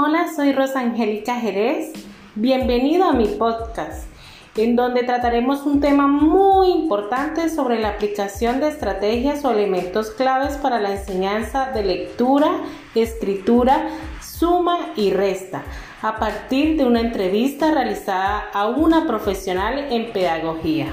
Hola, soy Rosa Angélica Jerez. Bienvenido a mi podcast, en donde trataremos un tema muy importante sobre la aplicación de estrategias o elementos claves para la enseñanza de lectura, escritura, suma y resta, a partir de una entrevista realizada a una profesional en pedagogía.